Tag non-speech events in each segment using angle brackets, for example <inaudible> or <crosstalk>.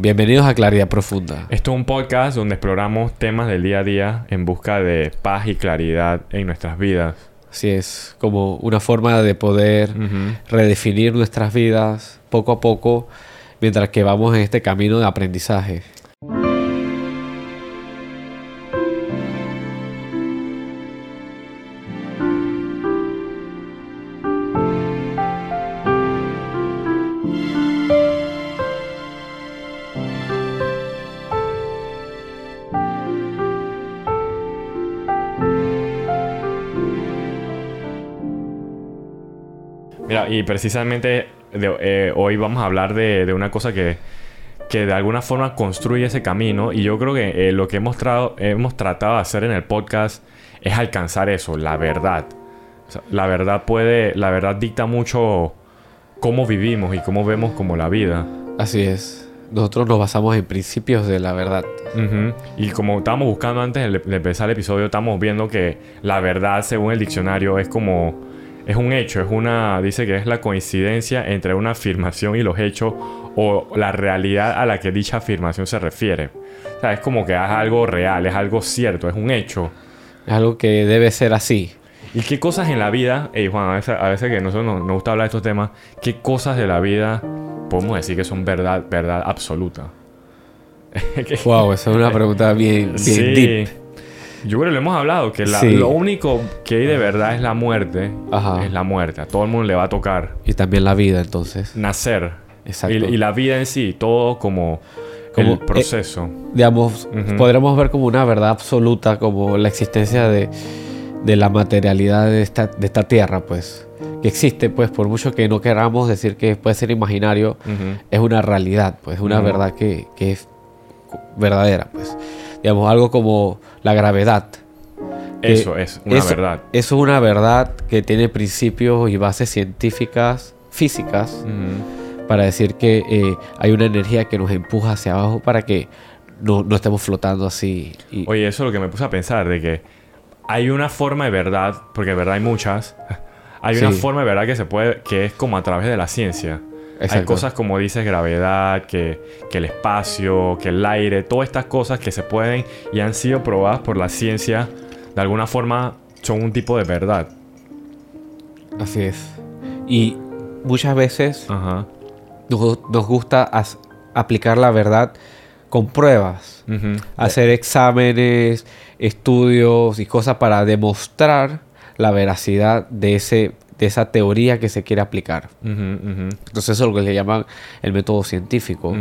Bienvenidos a Claridad Profunda. Esto es un podcast donde exploramos temas del día a día en busca de paz y claridad en nuestras vidas. Así es, como una forma de poder Ujú. redefinir nuestras vidas poco a poco mientras que vamos en este camino de aprendizaje. Y precisamente de- eh, hoy vamos a hablar de, de una cosa que, que de alguna forma construye ese camino. Y yo creo que eh, lo que hemos, hemos tratado de hacer en el podcast es alcanzar eso, la verdad. O sea, la verdad puede, la verdad dicta mucho cómo vivimos y cómo vemos como la vida. Así es. Nosotros nos basamos en principios de la verdad. Y como estábamos buscando antes de empezar el episodio, estamos viendo que la verdad, según el diccionario, es como. Es un hecho, es una. Dice que es la coincidencia entre una afirmación y los hechos o la realidad a la que dicha afirmación se refiere. O sea, es como que es algo real, es algo cierto, es un hecho. Es algo que debe ser así. ¿Y qué cosas en la vida, ey Juan, a veces, a veces que nosotros nos, nos gusta hablar de estos temas, qué cosas de la vida podemos decir que son verdad, verdad absoluta? <laughs> Wow, esa es una pregunta bien, bien Sí. deep. Yo creo que lo hemos hablado, que la- Sí. lo único que hay de verdad es la muerte. Ajá. Es la muerte. A todo el mundo le va a tocar Y también la vida, entonces. nacer. Exacto. Y, y la vida en sí, todo como, Como, el proceso. digamos, Ujú. podremos ver como una verdad absoluta, como la existencia de, de la materialidad de esta, de esta tierra, pues. Que existe, pues, por mucho que no queramos decir que puede ser imaginario, Ujú. es una realidad, pues, una Ujú. verdad que, que es verdadera, pues. Digamos, algo como la gravedad. Eso es una eso- verdad. Eso es una verdad que tiene principios y bases científicas, físicas, para decir que eh, hay una energía que nos empuja hacia abajo para que no, no estemos flotando así. Y, Oye, eso es lo que me puse a pensar, de que hay una forma de verdad, porque de verdad hay muchas. <laughs> Hay una forma de verdad que se puede, que es como a través de la ciencia. Hay cosas como dices, gravedad, que, que el espacio, que el aire, todas estas cosas que se pueden y han sido probadas por la ciencia, de alguna forma son un tipo de verdad. Así es. Y muchas veces Ajá. nos, nos gusta as- aplicar la verdad con pruebas. Hacer exámenes, estudios y cosas para demostrar la veracidad de, ese, de esa teoría que se quiere aplicar. Entonces eso es lo que le llaman el método científico.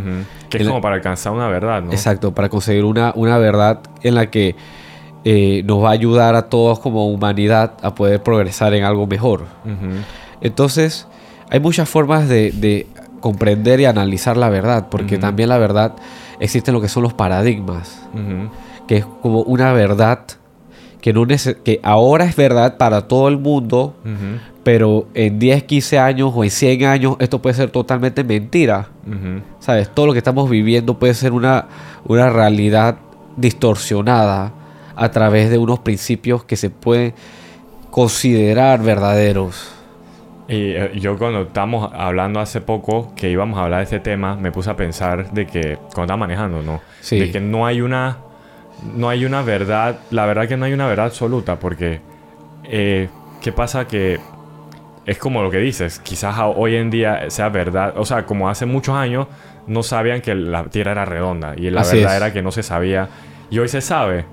Que es El- como para alcanzar una verdad, ¿no? Exacto, para conseguir una, una verdad en la que eh, nos va a ayudar a todos como humanidad a poder progresar en algo mejor. Entonces, hay muchas formas de, de comprender y analizar la verdad, porque también la verdad existen lo que son los paradigmas, que es como una verdad que, no que ahora es verdad para todo el mundo. Pero en 10, 15 años o en 100 años esto puede ser totalmente mentira. ¿Sabes? Todo lo que estamos viviendo puede ser una, una realidad distorsionada a través de unos principios que se pueden considerar verdaderos. Y eh, yo cuando estábamos hablando hace poco que íbamos a hablar de este tema, me puse a pensar de que cuando estaba manejando, ¿no? Sí. De que no hay una no hay una verdad, la verdad que no hay una verdad absoluta porque eh, qué pasa que es como lo que dices, quizás hoy en día sea verdad, o sea, como hace muchos años no sabían que la Tierra era redonda y la Así verdad es. era que no se sabía y hoy se sabe.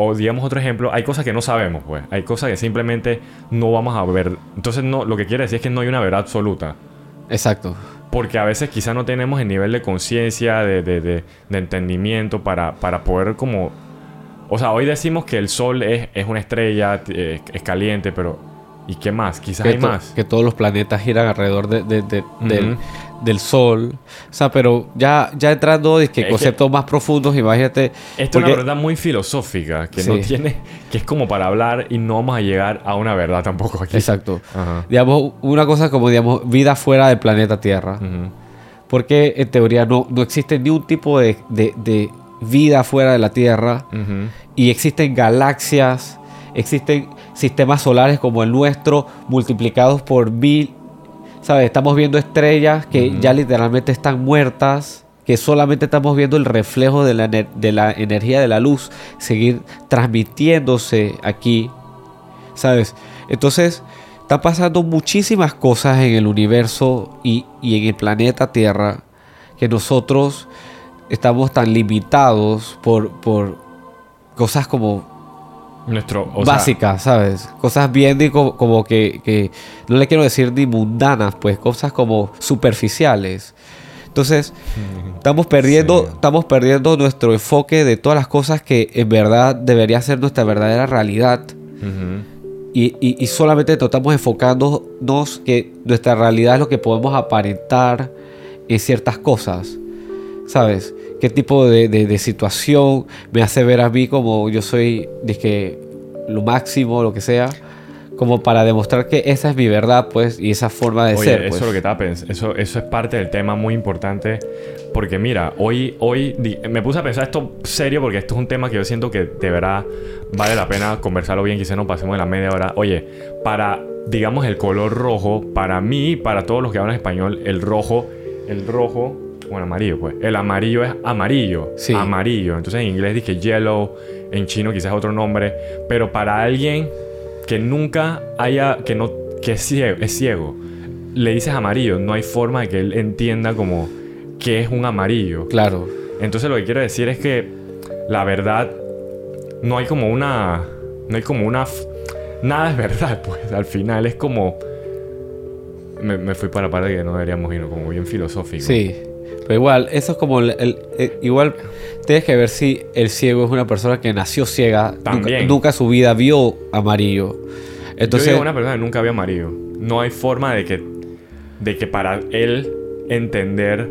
O digamos otro ejemplo, hay cosas que no sabemos, pues. Hay cosas que simplemente no vamos a ver. Entonces no, lo que quiere decir es que no hay una verdad absoluta. Exacto. Porque a veces quizás no tenemos el nivel de conciencia, de, de- de- de entendimiento para, para poder como... O sea, hoy decimos que el sol es, es una estrella, es caliente, pero... ¿Y qué más? Quizás Que, hay más. que todos los planetas giran alrededor de- de- de- del, Sol. O sea, pero ya, ya entrando que Es que- conceptos más profundos, imagínate. Esto es una verdad muy filosófica, que no tiene... Que es como para hablar y no vamos a llegar a una verdad tampoco aquí. Exacto. Ajá. Digamos, una cosa como, digamos, vida fuera del planeta Tierra. Porque en teoría no, no existe ni un tipo de, vida fuera de la Tierra. Y existen galaxias, existen sistemas solares como el nuestro, multiplicados por mil. ¿Sabes? Estamos viendo estrellas que ya literalmente están muertas, que solamente estamos viendo el reflejo de la, de la energía de la luz seguir transmitiéndose aquí, ¿sabes? Entonces, están pasando muchísimas cosas en el universo y, y en el planeta Tierra que nosotros estamos tan limitados por, por cosas como nuestro, básicas, ¿sabes? Cosas bien como, que, no le quiero decir ni mundanas, pues cosas como superficiales. Entonces, estamos perdiendo, estamos perdiendo nuestro enfoque de todas las cosas que en verdad debería ser nuestra verdadera realidad. y, y, solamente estamos enfocándonos que nuestra realidad es lo que podemos aparentar en ciertas cosas. ¿Sabes? ¿Qué tipo de, situación me hace ver a mí como yo soy, que lo máximo, lo que sea? Como para demostrar que esa es mi verdad, pues, y esa forma de ser. Eso pues. es lo que pensando. Eso, eso es parte del tema muy importante. Porque mira, hoy, hoy me puse a pensar esto serio porque esto es un tema que yo siento que de verdad vale la pena conversarlo bien. Quizás no pasemos de la media hora. Oye, para, digamos, el color rojo, para mí, para todos los que hablan español, el rojo el rojo, bueno, amarillo, pues. El amarillo es amarillo. Sí. Amarillo. Entonces en inglés dice yellow, en chino quizás otro nombre. Pero para alguien que nunca haya, que no, que es ciego, es ciego, le dices amarillo, no hay forma de que él entienda como que es un amarillo. Claro. Entonces lo que quiero decir es que la verdad no hay como una, no hay como una, nada es verdad, <laughs> pues al final es como me, fui para la parte que no deberíamos ir, como bien filosófico. Sí, pero igual, eso es como el, igual tienes que ver si el ciego es una persona que nació ciega, También. Nunca, su vida vio amarillo. Entonces, Yo una persona que nunca vio amarillo. No hay forma de que, de que para él entender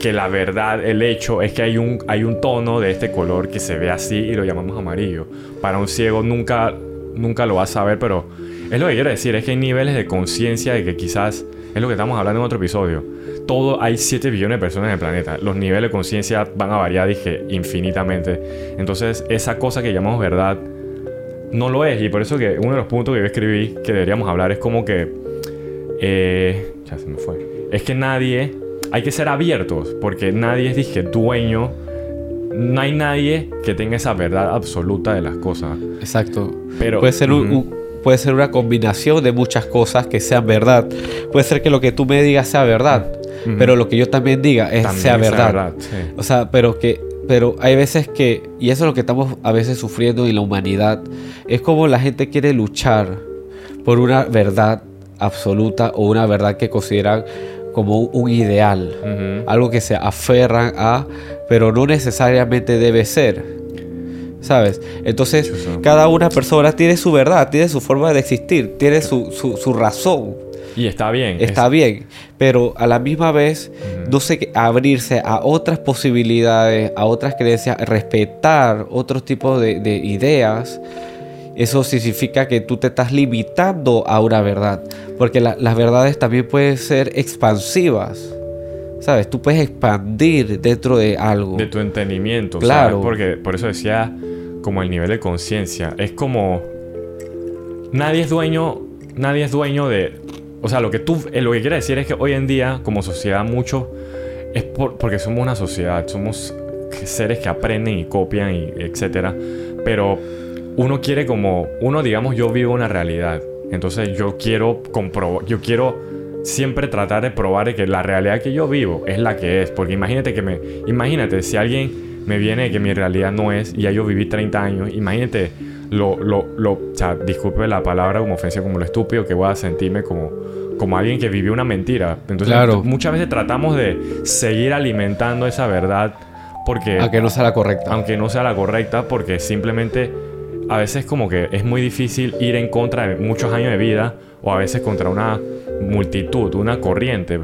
que la verdad, el hecho es que hay un, hay un tono de este color que se ve así y lo llamamos amarillo. Para un ciego nunca, nunca lo va a saber, pero es lo que quiero decir, es que hay niveles de conciencia de que quizás, es lo que estamos hablando en otro episodio, todo hay 7 billones de personas en el planeta. Los niveles de conciencia van a variar, dije, infinitamente. Entonces, esa cosa que llamamos verdad no lo es. Y por eso que uno de los puntos que yo escribí que deberíamos hablar es como que... Eh, ya se me fue. Es que nadie... Hay que ser abiertos, porque nadie es, dije, dueño no hay nadie que tenga esa verdad absoluta de las cosas. Exacto. Pero puede ser un, puede ser una combinación de muchas cosas que sean verdad. Puede ser que lo que tú me digas sea verdad, pero lo que yo también diga es, sea verdad. O sea, pero que pero hay veces que, y eso es lo que estamos a veces sufriendo en la humanidad, es como la gente quiere luchar por una verdad absoluta o una verdad que consideran como un ideal, algo que se aferran a, pero no necesariamente debe ser. ¿Sabes? Entonces, cada una persona tiene su verdad, tiene su forma de existir, tiene su, su, razón. Y está bien. Está bien, pero a la misma vez, no sé, abrirse a otras posibilidades, a otras creencias, respetar otros tipos de, ideas, eso significa que tú te estás limitando a una verdad, porque las verdades también pueden ser expansivas. ¿Sabes? Tú puedes expandir dentro de algo. De tu entendimiento. Claro. Porque por eso decía como el nivel de conciencia. Es como... Nadie es dueño... Nadie es dueño de... O sea, lo que tú... Eh, lo que quiere decir es que hoy en día, como sociedad, mucho... Es porque somos una sociedad. Somos seres que aprenden y copian y etcétera. Pero uno quiere como... Uno, digamos, yo vivo una realidad. Entonces yo quiero comprobar... Yo quiero siempre tratar de probar que la realidad que yo vivo es la que es. Porque imagínate que me... Imagínate si alguien me viene que mi realidad no es, y ya yo viví 30 años, imagínate lo, lo, lo, o sea, disculpe la palabra como ofensa, como lo estúpido que voy a sentirme como, como alguien que vivió una mentira. Entonces, muchas veces tratamos de seguir alimentando esa verdad porque... Aunque no sea la correcta. Aunque no sea la correcta, porque simplemente a veces como que es muy difícil ir en contra de muchos años de vida o a veces contra una multitud, una corriente.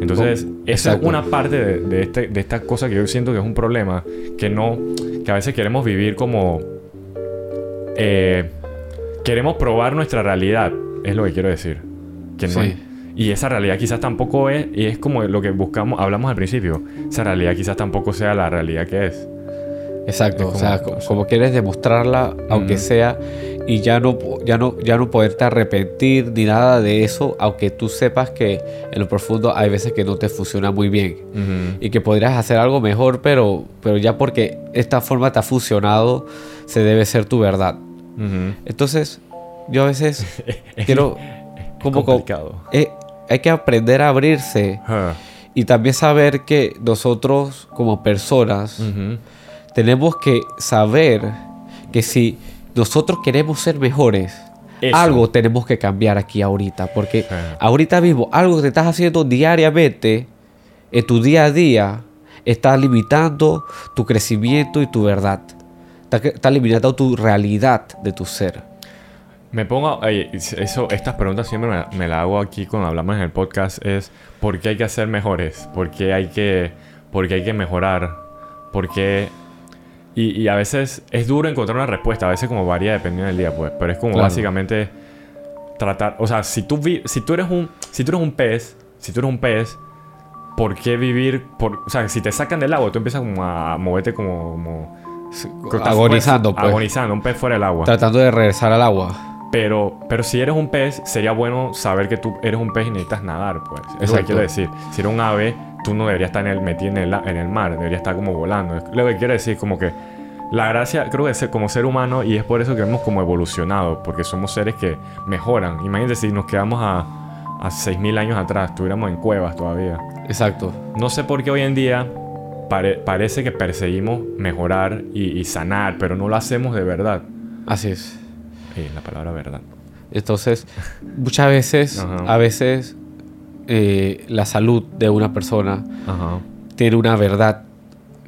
Entonces, esa es una parte de, este, de esta cosa que yo siento que es un problema, que no, que a veces queremos vivir como... Eh, queremos probar nuestra realidad, es lo que quiero decir. Que no y esa realidad quizás tampoco es, y es como lo que buscamos, hablamos al principio, esa realidad quizás tampoco sea la realidad que es. Exacto, Es o sea, como- co- como, quieres demostrarla, aunque Ujú. sea, y ya no, ya, no, ya no poderte arrepentir ni nada de eso, aunque tú sepas que en lo profundo hay veces que no te funciona muy bien y que podrías hacer algo mejor, pero, pero ya porque esta forma te ha funcionado, se debe ser tu verdad. Ujú. Entonces, yo a veces <laughs> quiero, como, co- complicado. eh, hay que aprender a abrirse y también saber que nosotros como personas. Tenemos que saber que si nosotros queremos ser mejores, Eso. algo tenemos que cambiar aquí ahorita. Porque Sí. ahorita mismo, algo que te estás haciendo diariamente, en tu día a día, está limitando tu crecimiento y tu verdad. Está limitando tu realidad de tu ser. Me pongo, oye, eso, estas preguntas siempre me, me las hago aquí cuando hablamos en el podcast es ¿por qué hay que ser mejores? ¿Por qué hay que, por qué hay que mejorar? ¿Por qué? Y, y a veces es duro encontrar una respuesta, a veces como varía dependiendo del día, pues, pero es como Claro. básicamente tratar, o sea, si tú, vi- si tú eres un, si tú eres un pez, si tú eres un pez, ¿por qué vivir? Por, o sea, si te sacan del agua, tú empiezas como a moverte como... como Agonizando, pues. Agonizando, un pez fuera del agua. Tratando de regresar al agua. Pero, pero si eres un pez, sería bueno saber que tú eres un pez y necesitas nadar, pues. Eso es lo que Exacto. quiero decir. Si eres un ave, tú no deberías estar en el, metido en el, en el mar, deberías estar como volando. Es lo que quiero decir, como que la gracia, creo que es como ser humano, y es por eso que hemos como evolucionado, porque somos seres que mejoran. Imagínate si nos quedamos a, a 6.000 años atrás, estuviéramos en cuevas todavía. Exacto. No sé por qué hoy en día pare- parece que perseguimos mejorar y, y sanar, pero no lo hacemos de verdad. Así es. Eh, la palabra verdad. Entonces, muchas veces, a veces, eh, la salud de una persona Ajá. tiene una verdad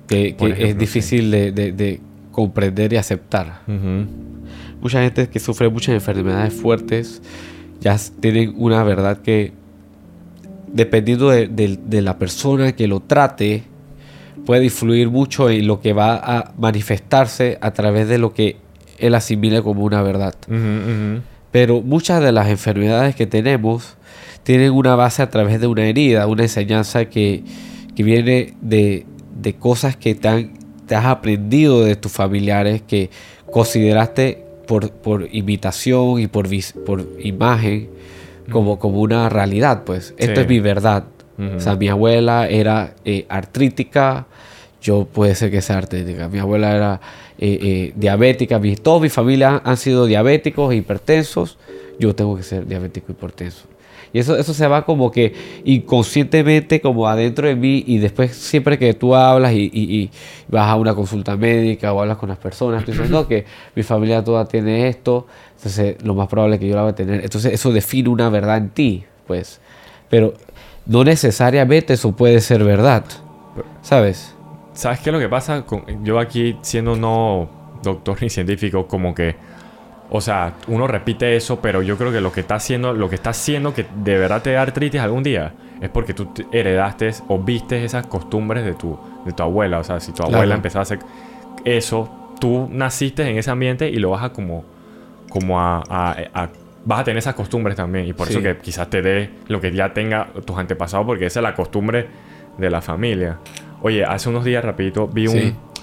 que, Por que ejemplo, es difícil de, de- de comprender y aceptar. Ujú. Mucha gente que sufre muchas enfermedades fuertes ya tienen una verdad que, dependiendo de, la persona que lo trate, puede influir mucho en lo que va a manifestarse a través de lo que él asimile como una verdad. Pero muchas de las enfermedades que tenemos tienen una base a través de una herida, una enseñanza que, que viene de, de cosas que te, han- te has aprendido de tus familiares, que consideraste por, por imitación y por, vis- por imagen como, como una realidad. Pues esto Sí. es mi verdad. O sea, mi abuela era eh, artrítica, yo puede ser que sea artrítica. Mi abuela era eh, eh, diabética, mi, toda mi familia han, sido diabéticos e hipertensos, yo tengo que ser diabético e hipertenso. Y eso, eso se va como que inconscientemente como adentro de mí y después siempre que tú hablas y, y- y vas a una consulta médica o hablas con las personas, tú dices, <clears throat> no, que mi familia toda tiene esto, entonces lo más probable es que yo la voy a tener. Entonces eso define una verdad en ti, pues. Pero no necesariamente eso puede ser verdad, ¿sabes? ¿Sabes qué es lo que pasa? Con- yo aquí, siendo no doctor ni científico, como que... O sea, uno repite eso, pero yo creo que lo que está haciendo, lo que está haciendo que de verdad te da artritis algún día, es porque tú te- heredaste o viste esas costumbres de tu, de tu abuela. O sea, si tu Claro. abuela empezaba a hacer eso, tú naciste en ese ambiente y lo vas a como, como a, a- a- vas a tener esas costumbres también. Y por eso que quizás te dé lo que ya tenga tus antepasados, porque esa es la costumbre de la familia. Oye, hace unos días, rapidito, vi Sí. un,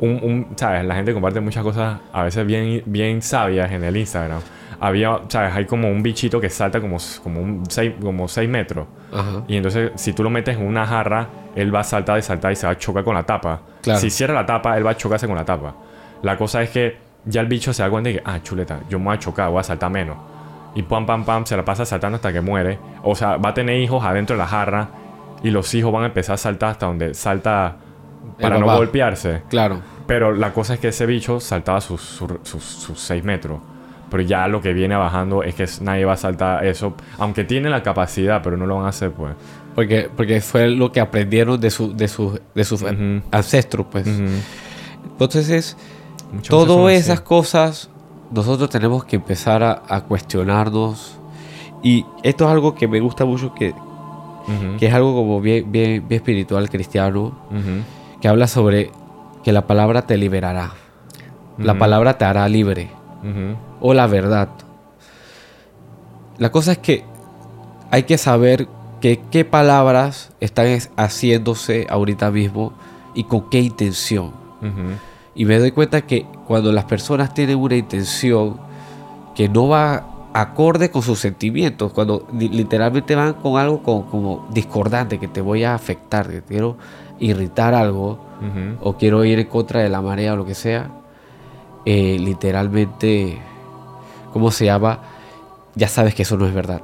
un, un- ¿sabes? La gente comparte muchas cosas a veces bien, bien sabias en el Instagram. Había, ¿sabes? Hay como un bichito que salta como, como, un seis, como 6 metros. Ajá. Y entonces, si tú lo metes en una jarra, él va a saltar y saltar y se va a chocar con la tapa. Claro. Si cierra la tapa, él va a chocarse con la tapa. La cosa es que ya el bicho se da cuenta de que, ah, chuleta, yo me voy a chocar, voy a saltar menos. Y pam, pam, pam, se la pasa saltando hasta que muere. O sea, va a tener hijos adentro de la jarra y los hijos van a empezar a saltar hasta donde salta para no golpearse. Claro. Pero la cosa es que ese bicho saltaba sus, sus, sus, sus 6 metros. Pero ya lo que viene bajando es que nadie va a saltar eso. Aunque tiene la capacidad, pero no lo van a hacer, pues. Porque, porque fue lo que aprendieron de, su, de, sus de sus Ujú. ancestros, pues. Entonces, Muchas veces son todas así. esas cosas, nosotros tenemos que empezar a, a cuestionarnos. Y esto es algo que me gusta mucho, que, Ujú. que es algo como bien, bien, bien espiritual cristiano. Que habla sobre que la palabra te liberará. La palabra te hará libre. O la verdad. La cosa es que hay que saber que qué palabras están es- haciéndose ahorita mismo y con qué intención. Y me doy cuenta que cuando las personas tienen una intención que no va acorde con sus sentimientos, cuando literalmente van con algo como discordante, que te voy a afectar, que quiero irritar algo, o quiero ir en contra de la marea o lo que sea, eh, literalmente, ¿cómo se llama? Ya sabes que eso no es verdad.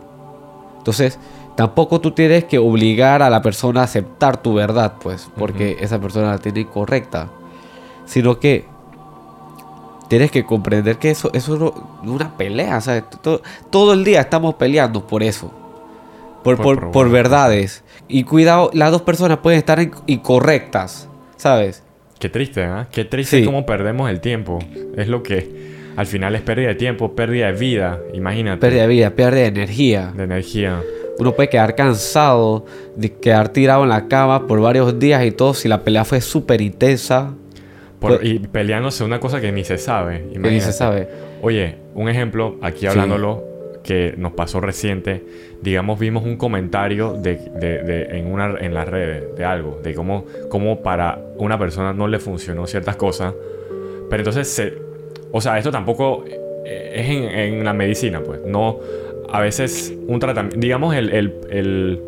Entonces, tampoco tú tienes que obligar a la persona a aceptar tu verdad, pues, porque esa persona la tiene incorrecta, sino que tienes que comprender que eso, eso es una pelea, ¿sabes? Todo, todo el día estamos peleando por eso, por, por, verdades. Y cuidado, las dos personas pueden estar incorrectas, ¿sabes? Qué triste, ¿eh? Qué triste cómo perdemos el tiempo. Es lo que al final es pérdida de tiempo, pérdida de vida, imagínate. Pérdida de vida, pérdida de energía. De energía. Uno puede quedar cansado, de quedar tirado en la cama por varios días y todo si la pelea fue súper intensa. Pues y peleándose una cosa que ni se sabe. ni se sabe. Oye, un ejemplo, aquí hablándolo, que nos pasó reciente, digamos, vimos un comentario de, en, una, en las redes de algo, de cómo, cómo para una persona no le funcionó ciertas cosas. Pero entonces, se, o sea, esto tampoco eh, es en, la medicina, pues. No, a veces un tratamiento, digamos, el, el,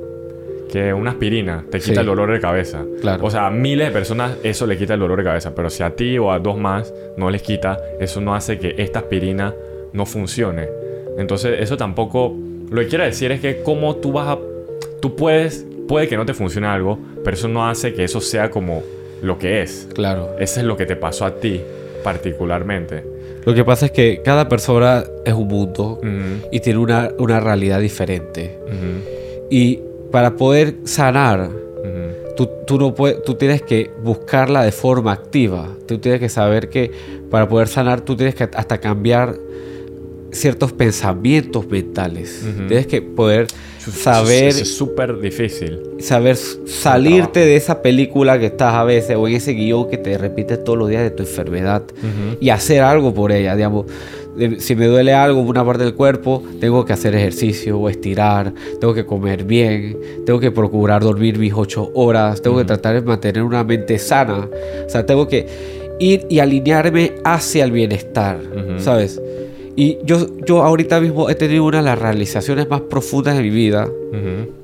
que una aspirina te quita el dolor de cabeza. Claro. O sea, a miles de personas eso le quita el dolor de cabeza, pero si a ti o a dos más no les quita, eso no hace que esta aspirina no funcione. Entonces, eso tampoco. Lo que quiero decir es que, como tú vas a. Tú puedes. Puede que no te funcione algo, pero eso no hace que eso sea como lo que es. Claro. Ese es lo que te pasó a ti, particularmente. Lo que pasa es que cada persona es un mundo y tiene una, realidad diferente. Y para poder sanar, tú, no puedes, tú tienes que buscarla de forma activa. Tú tienes que saber que para poder sanar, tú tienes que hasta cambiar ciertos pensamientos mentales. Tienes que poder saber... Es súper difícil. Saber salirte de esa película que estás a veces o en ese guion que te repites todos los días de tu enfermedad y hacer algo por ella. Digamos, si me duele algo en una parte del cuerpo, tengo que hacer ejercicio o estirar, tengo que comer bien, tengo que procurar dormir mis ocho horas, tengo que tratar de mantener una mente sana. O sea, tengo que ir y alinearme hacia el bienestar, ¿sabes? Y yo, yo ahorita mismo he tenido una de las realizaciones más profundas de mi vida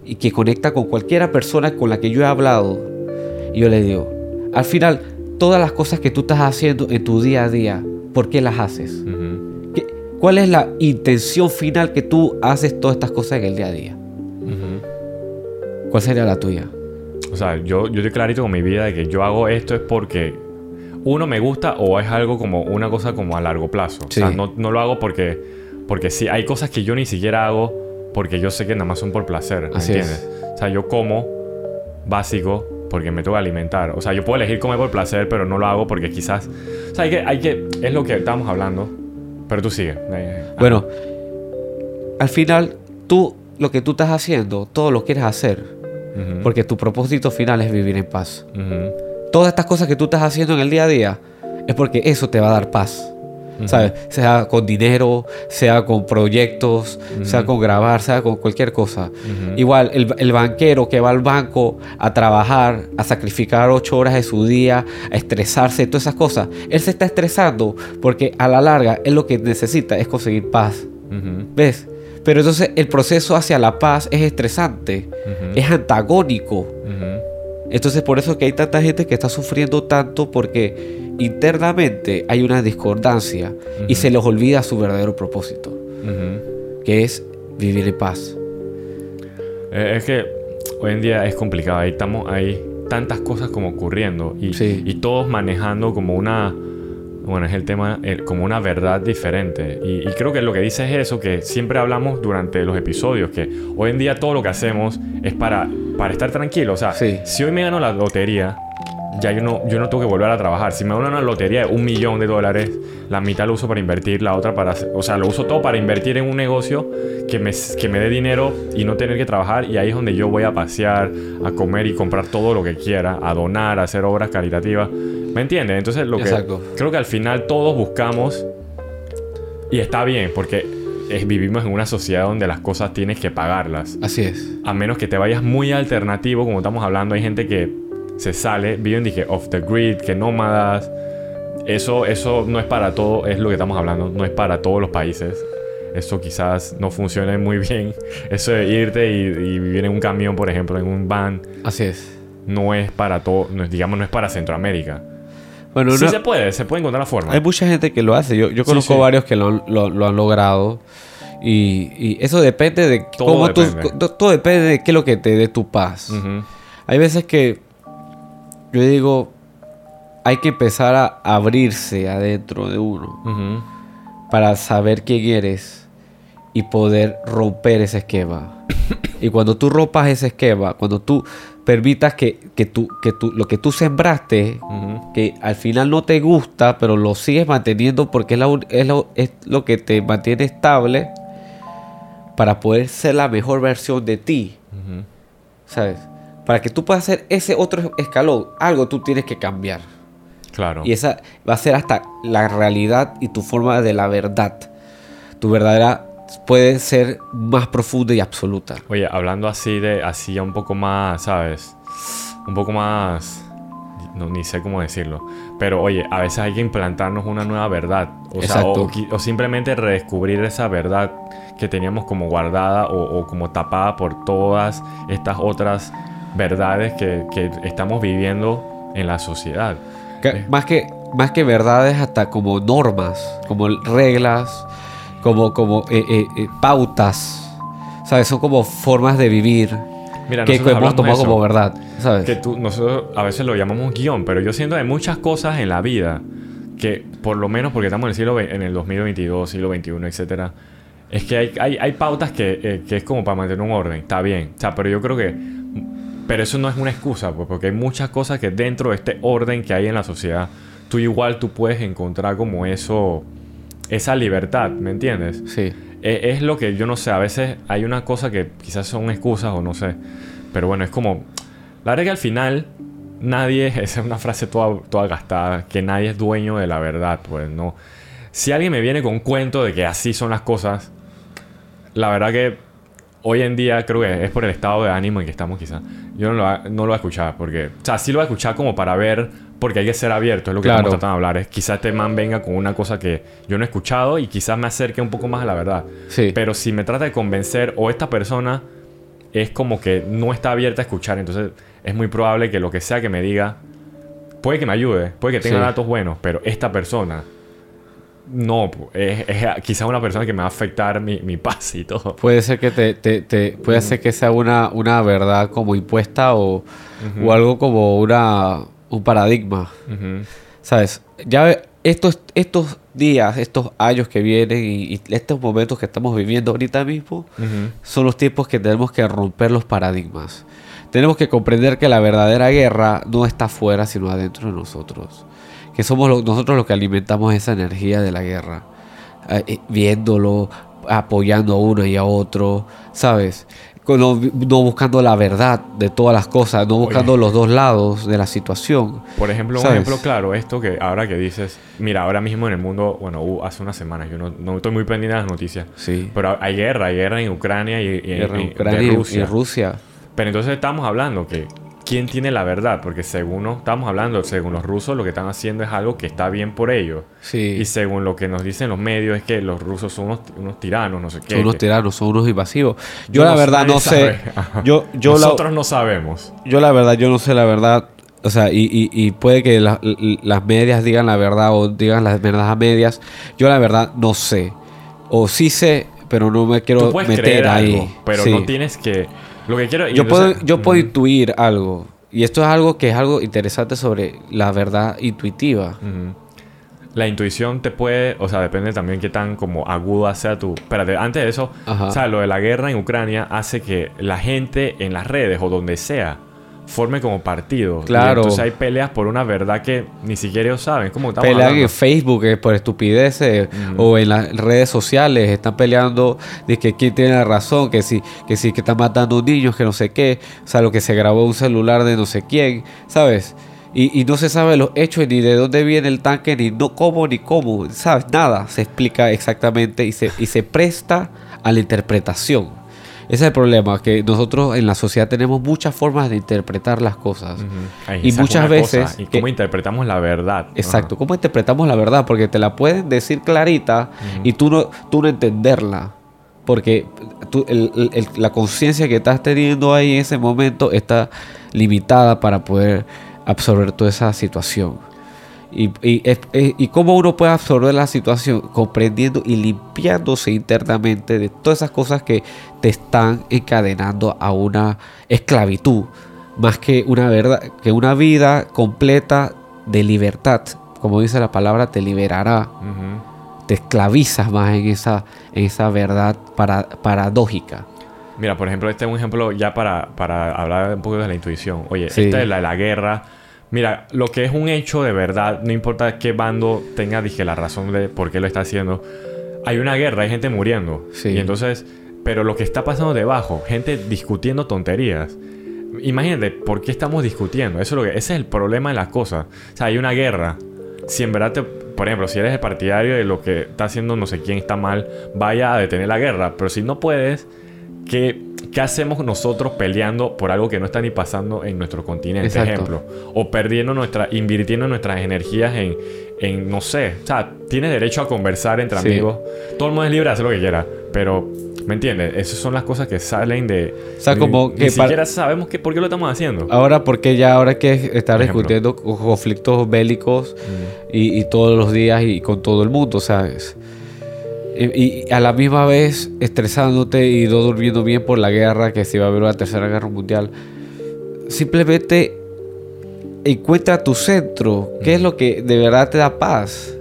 y que conecta con cualquiera persona con la que yo he hablado. Y yo le digo, al final, todas las cosas que tú estás haciendo en tu día a día, ¿por qué las haces? ¿Cuál es la intención final que tú haces todas estas cosas en el día a día? ¿Cuál sería la tuya? O sea, yo, yo estoy clarito con mi vida de que yo hago esto es porque uno me gusta o es algo como una cosa como a largo plazo. O sea, no, no, lo hago porque, porque sí, hay cosas que yo ni siquiera hago porque yo sé que nada más son por placer, ¿me entiendes? O sea, yo como básico porque me tengo que alimentar. O sea, yo puedo elegir comer por placer, pero no lo hago porque quizás... O sea, hay que... Hay que es lo que estamos hablando. Pero tú sigue. Bueno, al final, tú, lo que tú estás haciendo, todo lo quieres hacer. Porque tu propósito final es vivir en paz todas estas cosas que tú estás haciendo en el día a día, es porque eso te va a dar paz. ¿Sabes? Sea con dinero, sea con proyectos, sea con grabar, sea con cualquier cosa. Igual, el, banquero que va al banco a trabajar, a sacrificar ocho horas de su día, a estresarse, todas esas cosas, él se está estresando porque a la larga él lo que necesita es conseguir paz. ¿Ves? Pero entonces el proceso hacia la paz es estresante, es antagónico. Entonces por eso que hay tanta gente que está sufriendo tanto porque internamente hay una discordancia y se les olvida su verdadero propósito, que es vivir en paz. Eh, es que hoy en día es complicado, ahí estamos, hay tantas cosas como ocurriendo y, y todos manejando como una, bueno, es el tema, eh, como una verdad diferente. Y, y, creo que lo que dice es eso, que siempre hablamos durante los episodios, que hoy en día todo lo que hacemos es para para estar tranquilo. O sea, si hoy me gano la lotería, ya yo no, yo no tengo que volver a trabajar. Si me gano una lotería de un millón de dólares, la mitad lo uso para invertir, la otra para... O sea, lo uso todo para invertir en un negocio que me, que me dé dinero y no tener que trabajar. Y ahí es donde yo voy a pasear, a comer y comprar todo lo que quiera, a donar, a hacer obras caritativas. ¿Me entiendes? Entonces, lo que creo que al final todos buscamos... Y está bien, porque vivimos en una sociedad donde las cosas tienes que pagarlas. Así es. A menos que te vayas muy alternativo, como estamos hablando, hay gente que se sale, viven dije off the grid, que nómadas, eso, eso no es para todo, es lo que estamos hablando, no es para todos los países. Eso quizás no funcione muy bien. <laughs> Eso de irte y, y vivir en un camión, por ejemplo, en un van, Así es. no es para todo, no es- digamos, no es para Centroamérica. Bueno, sí se puede, se puede encontrar la forma. hay mucha gente que lo hace. Yo, yo conozco sí. varios que lo, han- lo- lo han logrado. Y, y eso depende de Todo cómo tú- depende. to- todo depende de qué es lo que te dé tu paz. Hay veces que yo digo, hay que empezar a abrirse adentro de uno para saber quién eres y poder romper ese esquema. y cuando tú rompas ese esquema, cuando tú permitas que, que, tú, que tú, lo que tú sembraste, que al final no te gusta, pero lo sigues manteniendo porque es, la es, lo, es lo que te mantiene estable para poder ser la mejor versión de ti. ¿Sabes? Para que tú puedas hacer ese otro escalón, algo tú tienes que cambiar. Claro. Y esa va a ser hasta la realidad y tu forma de la verdad. Tu verdadera puede ser más profunda y absoluta. Oye, hablando así de, así ya un poco más, ¿sabes? Un poco más, no, ni sé cómo decirlo. Pero oye, a veces hay que implantarnos una nueva verdad. O, sea, o, o simplemente redescubrir esa verdad que teníamos como guardada o, o como tapada por todas estas otras verdades que, que estamos viviendo en la sociedad. Que- Más, que, más que verdades, hasta como normas, como reglas, como, como eh, eh, eh, pautas. ¿Sabes? Son como formas de vivir Mira, que, hemos tomado eso. como verdad. ¿Sabes? que tú, nosotros a veces lo llamamos guion, pero yo siento que hay muchas cosas en la vida que, por lo menos porque estamos en el siglo en el 2022, siglo XXI, etcétera, es que hay, hay, hay pautas que, eh, que es como para mantener un orden, está bien, o sea, pero yo creo que, pero eso no es una excusa, pues, porque hay muchas cosas que dentro de este orden que hay en la sociedad, tú igual tú puedes encontrar como eso, esa libertad, ¿me entiendes? Sí. Eh, es lo que yo no sé, a veces hay una cosa que quizás son excusas o no sé, pero bueno, es como, la verdad que al final nadie, <laughs> esa es una frase toda, toda gastada, que nadie es dueño de la verdad, pues no. Si alguien me viene con un cuento de que así son las cosas, la verdad que hoy en día creo que es por el estado de ánimo en que estamos quizás. Yo no lo, va- no lo voy a escuchar porque, o sea, sí lo voy a escuchar como para ver, porque hay que ser abierto, es lo que Claro. estamos tratando de hablar. Es quizás este man venga con una cosa que yo no he escuchado y quizás me acerque un poco más a la verdad. Sí. Pero si me trata de convencer o esta persona es como que no está abierta a escuchar, entonces es muy probable que lo que sea que me diga puede que me ayude, puede que tenga Sí. datos buenos, pero esta persona no, es, es quizás una persona que me va a afectar mi, mi paz y todo. Puede ser que te, te- te- puede ser que sea una, una verdad como impuesta o, o algo como una un paradigma. ¿Sabes? Ya estos, estos días, estos años que vienen y, y estos momentos que estamos viviendo ahorita mismo son los tiempos que tenemos que romper los paradigmas. Tenemos que comprender que la verdadera guerra no está afuera, sino adentro de nosotros. Que somos lo- nosotros los que alimentamos esa energía de la guerra. Eh, eh, viéndolo, apoyando a uno y a otro, ¿sabes? No, no buscando la verdad de todas las cosas, no buscando los dos lados de la situación. Por ejemplo, un ejemplo claro, esto que ahora que dices, mira, ahora mismo en el mundo, bueno, hace unas semanas, yo no, no estoy muy pendiente de las noticias, Sí. pero hay guerra, hay guerra en Ucrania y, y- Guerra en Ucrania y- Rusia. Pero entonces estamos hablando que quién tiene la verdad, porque según no- estamos hablando, según los rusos lo que están haciendo es algo que está bien por ellos. Sí. Y según lo que nos dicen los medios es que los rusos son unos, unos tiranos, no sé qué. Son unos tiranos, son unos invasivos. Yo, Yo la no- verdad no sé. <laughs> Yo, la, Nosotros no sabemos. yo la verdad, yo no sé la verdad. O sea, y, y- y puede que la- las medias digan la verdad o digan las verdades a medias. Yo la verdad no sé. O sí sé, pero no me quiero Tú meter creer ahí. algo, pero Sí. no tienes que... Lo que quiero... Yo puedo, yo puedo intuir algo. Y esto es algo que es algo interesante sobre la verdad intuitiva. La intuición te puede, o sea, depende también qué tan como aguda sea tu... Espérate, antes de eso, Ajá. o sea, lo de la guerra en Ucrania hace que la gente en las redes o donde sea forme como partidos. Y Claro. entonces hay peleas por una verdad que ni siquiera ellos saben. Como Pelean en Facebook eh, por estupideces Ujú. o en las redes sociales están peleando de que quién tiene la razón, que si que si que están matando niños, que no sé qué, o sea, lo que se grabó un celular de no sé quién, ¿sabes? Y, y no se sabe los hechos ni de dónde viene el tanque, ni no cómo, ni cómo, ¿sabes? Nada se explica exactamente y se, y se presta a la interpretación. Ese es el problema, que nosotros en la sociedad tenemos muchas formas de interpretar las cosas. y muchas veces... ¿Y cómo interpretamos la verdad? Exacto, cómo interpretamos la verdad, porque te la pueden decir clarita y tú no, tú no entenderla. Porque la conciencia que estás teniendo ahí en ese momento está limitada para poder absorber toda esa situación. Y, y, cómo uno puede absorber la situación comprendiendo y limpiándose internamente de todas esas cosas que te están encadenando a una esclavitud, más que una verdad, que una vida completa de libertad, como dice la palabra, te liberará. Te esclavizas más en esa, en esa verdad para, paradójica. Mira, por ejemplo, este es un ejemplo ya para, para hablar un poco de la intuición. Oye, esta es la, la guerra Mira, lo que es un hecho de verdad, no importa qué bando tenga, dije, la razón de por qué lo está haciendo. Hay una guerra, hay gente muriendo. Sí. Y entonces, pero lo que está pasando debajo, gente discutiendo tonterías. Imagínate, ¿por qué estamos discutiendo? Eso es lo que, ese es el problema de las cosas. O sea, hay una guerra. Si en verdad te, por ejemplo, si eres el partidario de lo que está haciendo no sé quién está mal, vaya a detener la guerra. Pero si no puedes, ¿qué, ¿qué hacemos nosotros peleando por algo que no está ni pasando en nuestro continente, ejemplo? O perdiendo nuestra, invirtiendo nuestras energías en, en, no sé, o sea, tienes derecho a conversar entre amigos. Todo el mundo es libre de hacer lo que quiera, pero, ¿me entiendes? Esas son las cosas que salen de... O sea, como que... Ni siquiera sabemos que, por qué lo estamos haciendo. Ahora, porque ya ahora que estar discutiendo conflictos bélicos y, y, todos los días y con todo el mundo, ¿sabes? Y, a la misma vez estresándote y no durmiendo bien por la guerra que se va a ver una tercera guerra mundial. Simplemente encuentra tu centro, qué es lo que de verdad te da paz.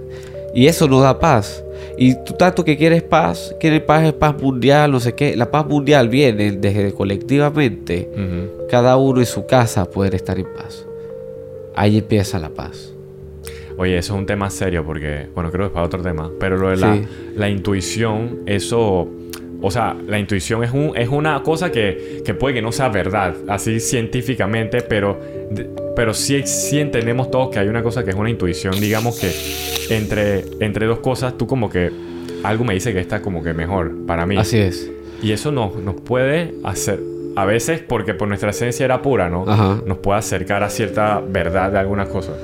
Y eso no da paz. Y tú tanto que quieres paz, quieres paz, paz mundial, no sé qué. La paz mundial viene desde colectivamente, cada uno en su casa poder estar en paz. Ahí empieza la paz. Oye, eso es un tema serio porque, bueno, creo que es para otro tema, pero lo de la, la intuición, eso, o sea, la intuición es, un, es una cosa que, que, puede que no sea verdad, así científicamente, pero, pero sí, sí entendemos todos que hay una cosa que es una intuición, digamos que entre, entre dos cosas, tú como que algo me dice que está como que mejor para mí. Así es. Y eso nos, nos puede hacer, a veces porque por nuestra esencia era pura, ¿no? Nos puede acercar a cierta verdad de algunas cosas.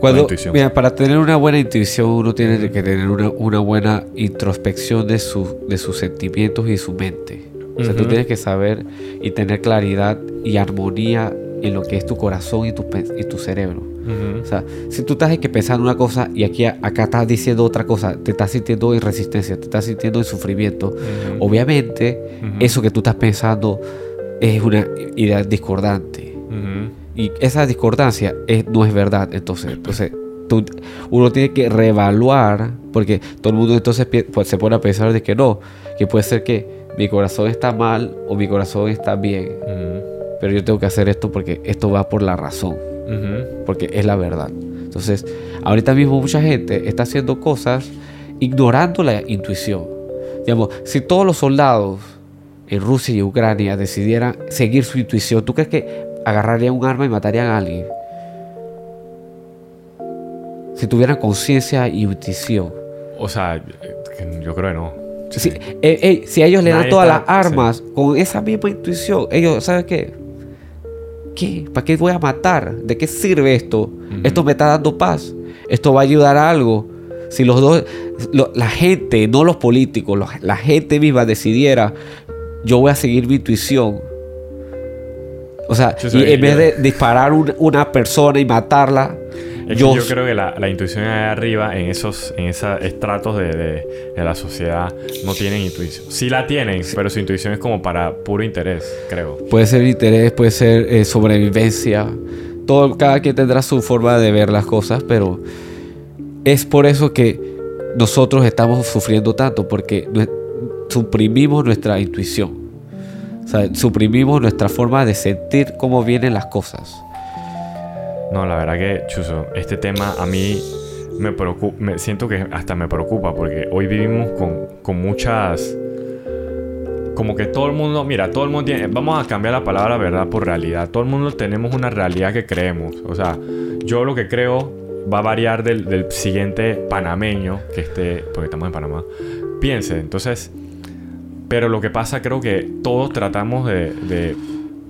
Cuando, mira, para tener una buena intuición uno tiene que tener una, una buena introspección de, su, de sus sentimientos y su mente. O sea, tú tienes que saber y tener claridad y armonía en lo que es tu corazón y tu, y tu cerebro. O sea, si tú estás que pensando una cosa y aquí acá estás diciendo otra cosa, te estás sintiendo en resistencia, te estás sintiendo en sufrimiento, obviamente eso que tú estás pensando es una idea discordante y esa discordancia es, no es verdad. Entonces, entonces uno tiene que reevaluar, porque todo el mundo entonces pues, se pone a pensar de que no, que puede ser que mi corazón está mal o mi corazón está bien, pero yo tengo que hacer esto porque esto va por la razón, porque es la verdad. Entonces, ahorita mismo mucha gente está haciendo cosas ignorando la intuición. Digamos, si todos los soldados en Rusia y Ucrania decidieran seguir su intuición, ¿tú crees que agarrarían un arma y matarían a alguien. Si tuvieran conciencia y intuición. O sea, yo creo que no. Si, eh, si ellos le dan todas las armas con esa misma intuición, ellos, ¿saben qué? ¿Qué? ¿Para qué voy a matar? ¿De qué sirve esto? Esto me está dando paz. Esto va a ayudar a algo. Si los dos, la gente, no los políticos, la gente misma decidiera, yo voy a seguir mi intuición o sea, y en vez de disparar una persona y matarla, yo, yo, creo que la, la, intuición ahí arriba, en esos, en esos estratos de, de, la sociedad, no tienen intuición. Sí la tienen, pero su intuición es como para puro interés, creo. Puede ser interés, puede ser eh, sobrevivencia. Todo, cada quien tendrá su forma de ver las cosas, pero es por eso que nosotros estamos sufriendo tanto, porque suprimimos nuestra intuición suprimimos nuestra forma de sentir cómo vienen las cosas. No, la verdad que, Chuso, este tema a mí me preocupa, siento que hasta me preocupa porque hoy vivimos con, con muchas... Como que todo el mundo, mira, todo el mundo tiene, vamos a cambiar la palabra verdad por realidad. Todo el mundo tenemos una realidad que creemos. O sea, yo lo que creo va a variar del, del siguiente panameño que esté, porque estamos en Panamá, piense. Entonces, Pero lo que pasa creo que todos tratamos de, de,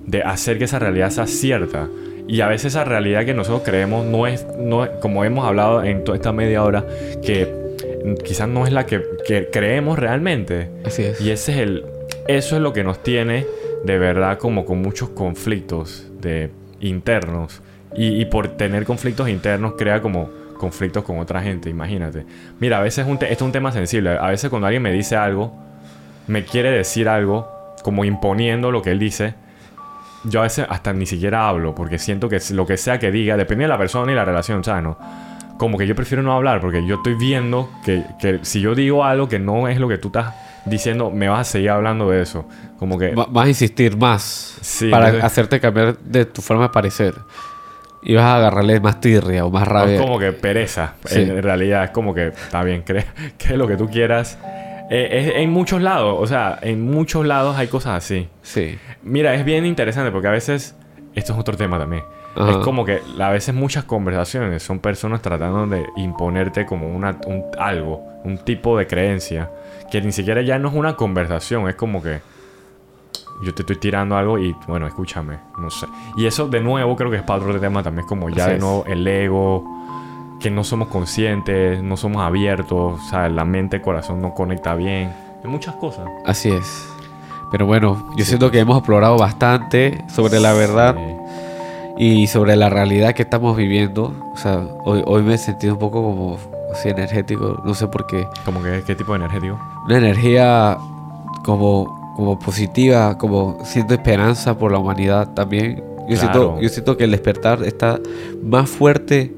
de hacer que esa realidad sea cierta. Y a veces esa realidad que nosotros creemos no es, no es- como hemos hablado en toda esta media hora, que quizás no es la que, que creemos realmente. Así es. Y ese es el, eso es lo que nos tiene de verdad como con muchos conflictos de, internos. Y, y por tener conflictos internos crea como conflictos con otra gente, imagínate. Mira, a veces un esto es un tema sensible. A veces cuando alguien me dice algo, me quiere decir algo, como imponiendo lo que él dice, yo a veces hasta ni siquiera hablo, porque siento que lo que sea que diga, depende de la persona y la relación, ¿sabes? No? Como que yo prefiero no hablar, porque yo estoy viendo que, que si yo digo algo que no es lo que tú estás diciendo, me vas a seguir hablando de eso. Como que... Va- vas a insistir más Sí, para entonces- hacerte cambiar de tu forma de parecer. Y vas a agarrarle más tirria o más Es rabia. como que pereza. Sí. En realidad es como que está bien, <laughs> cree que lo que tú quieras. Eh, es en muchos lados, o sea, en muchos lados hay cosas así. Sí. Mira, es bien interesante porque a veces, esto es otro tema también. Ajá. Es como que a veces muchas conversaciones son personas tratando de imponerte como una, un, algo, un tipo de creencia, que ni siquiera ya no es una conversación, es como que yo te estoy tirando algo y bueno, escúchame, no sé. Y eso de nuevo creo que es para otro tema también, es como ya Así de es. nuevo el ego, que no somos conscientes, no somos abiertos, o sea, la mente, el corazón no conecta bien, hay muchas cosas. Así es. Pero bueno, yo siento que hemos explorado bastante sobre la verdad Sí. y sobre la realidad que estamos viviendo. O sea, hoy, hoy me he sentido un poco como así energético, no sé por qué. Como que, ¿qué tipo de energético? Una energía como, como positiva, como siento esperanza por la humanidad también. Yo, Claro. siento, yo siento que el despertar está más fuerte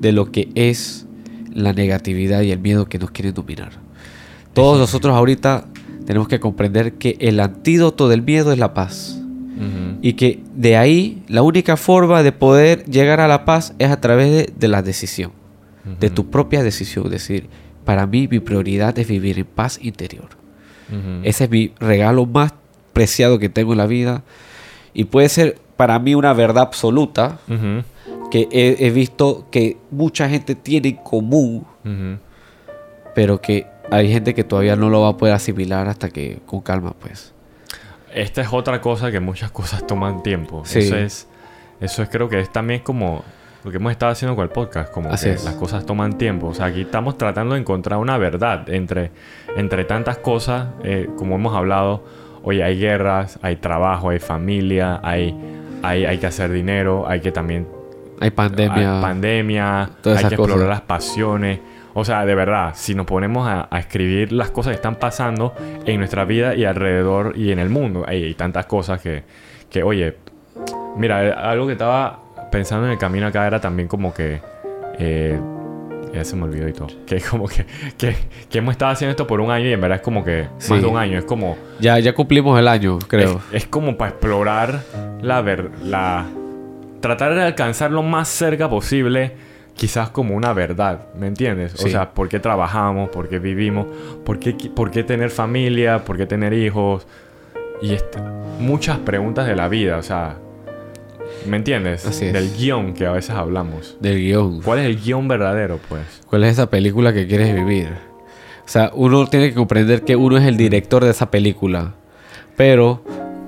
de lo que es la negatividad y el miedo que nos quieren dominar. Todos nosotros ahorita tenemos que comprender que el antídoto del miedo es la paz. Y que de ahí la única forma de poder llegar a la paz es a través de, de la decisión, de tu propia decisión. Es decir, para mí mi prioridad es vivir en paz interior. Ese es mi regalo más preciado que tengo en la vida. Y puede ser para mí una verdad absoluta. Que he, he visto que mucha gente tiene en común, pero que hay gente que todavía no lo va a poder asimilar hasta que con calma, pues. Esta es otra cosa que muchas cosas toman tiempo. Sí. Eso es, eso es creo que es también como lo que hemos estado haciendo con el podcast, como Así que es. las cosas toman tiempo. O sea, aquí estamos tratando de encontrar una verdad entre, entre tantas cosas, eh, como hemos hablado. Oye, hay guerras, hay trabajo, hay familia, hay, hay, hay que hacer dinero, hay que también Hay pandemia. hay pandemia, todas hay que explorar cosas. las pasiones. O sea, de verdad, si nos ponemos a, a escribir las cosas que están pasando en nuestra vida y alrededor y en el mundo, hay, hay tantas cosas que, que, oye, mira, algo que estaba pensando en el camino acá era también como que, eh, ya se me olvidó y todo, que como que, que, que hemos estado haciendo esto por un año y en verdad es como que Sí. más de un año, es como, Ya, ya cumplimos el año, creo. es, es como para explorar la ver, la tratar de alcanzar lo más cerca posible, quizás como una verdad, ¿me entiendes? O sea, por qué trabajamos, por qué vivimos, por qué, por qué tener familia, por qué tener hijos y este, muchas preguntas de la vida, o sea, ¿me entiendes? Así es. Del guion que a veces hablamos. Del guion. ¿Cuál es el guion verdadero, pues? ¿Cuál es esa película que quieres vivir? O sea, uno tiene que comprender que uno es el director de esa película. Pero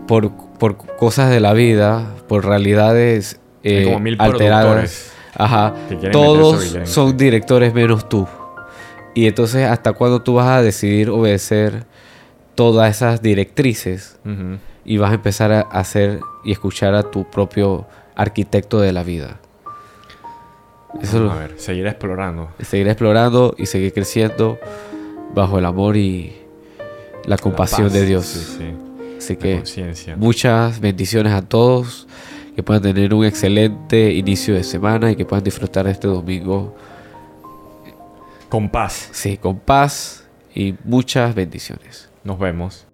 por, por cosas de la vida, por realidades eh, como mil alteradas, ajá, todos son directores menos tú. Y entonces, ¿hasta cuándo tú vas a decidir obedecer todas esas directrices y vas a empezar a hacer y escuchar a tu propio arquitecto de la vida? Eso es lo- A ver, seguir explorando. seguir explorando y seguir creciendo bajo el amor y la compasión de Dios. Sí, sí. Así que muchas bendiciones a todos, que puedan tener un excelente inicio de semana y que puedan disfrutar de este domingo, Con paz. sí, con paz y muchas bendiciones. Nos vemos.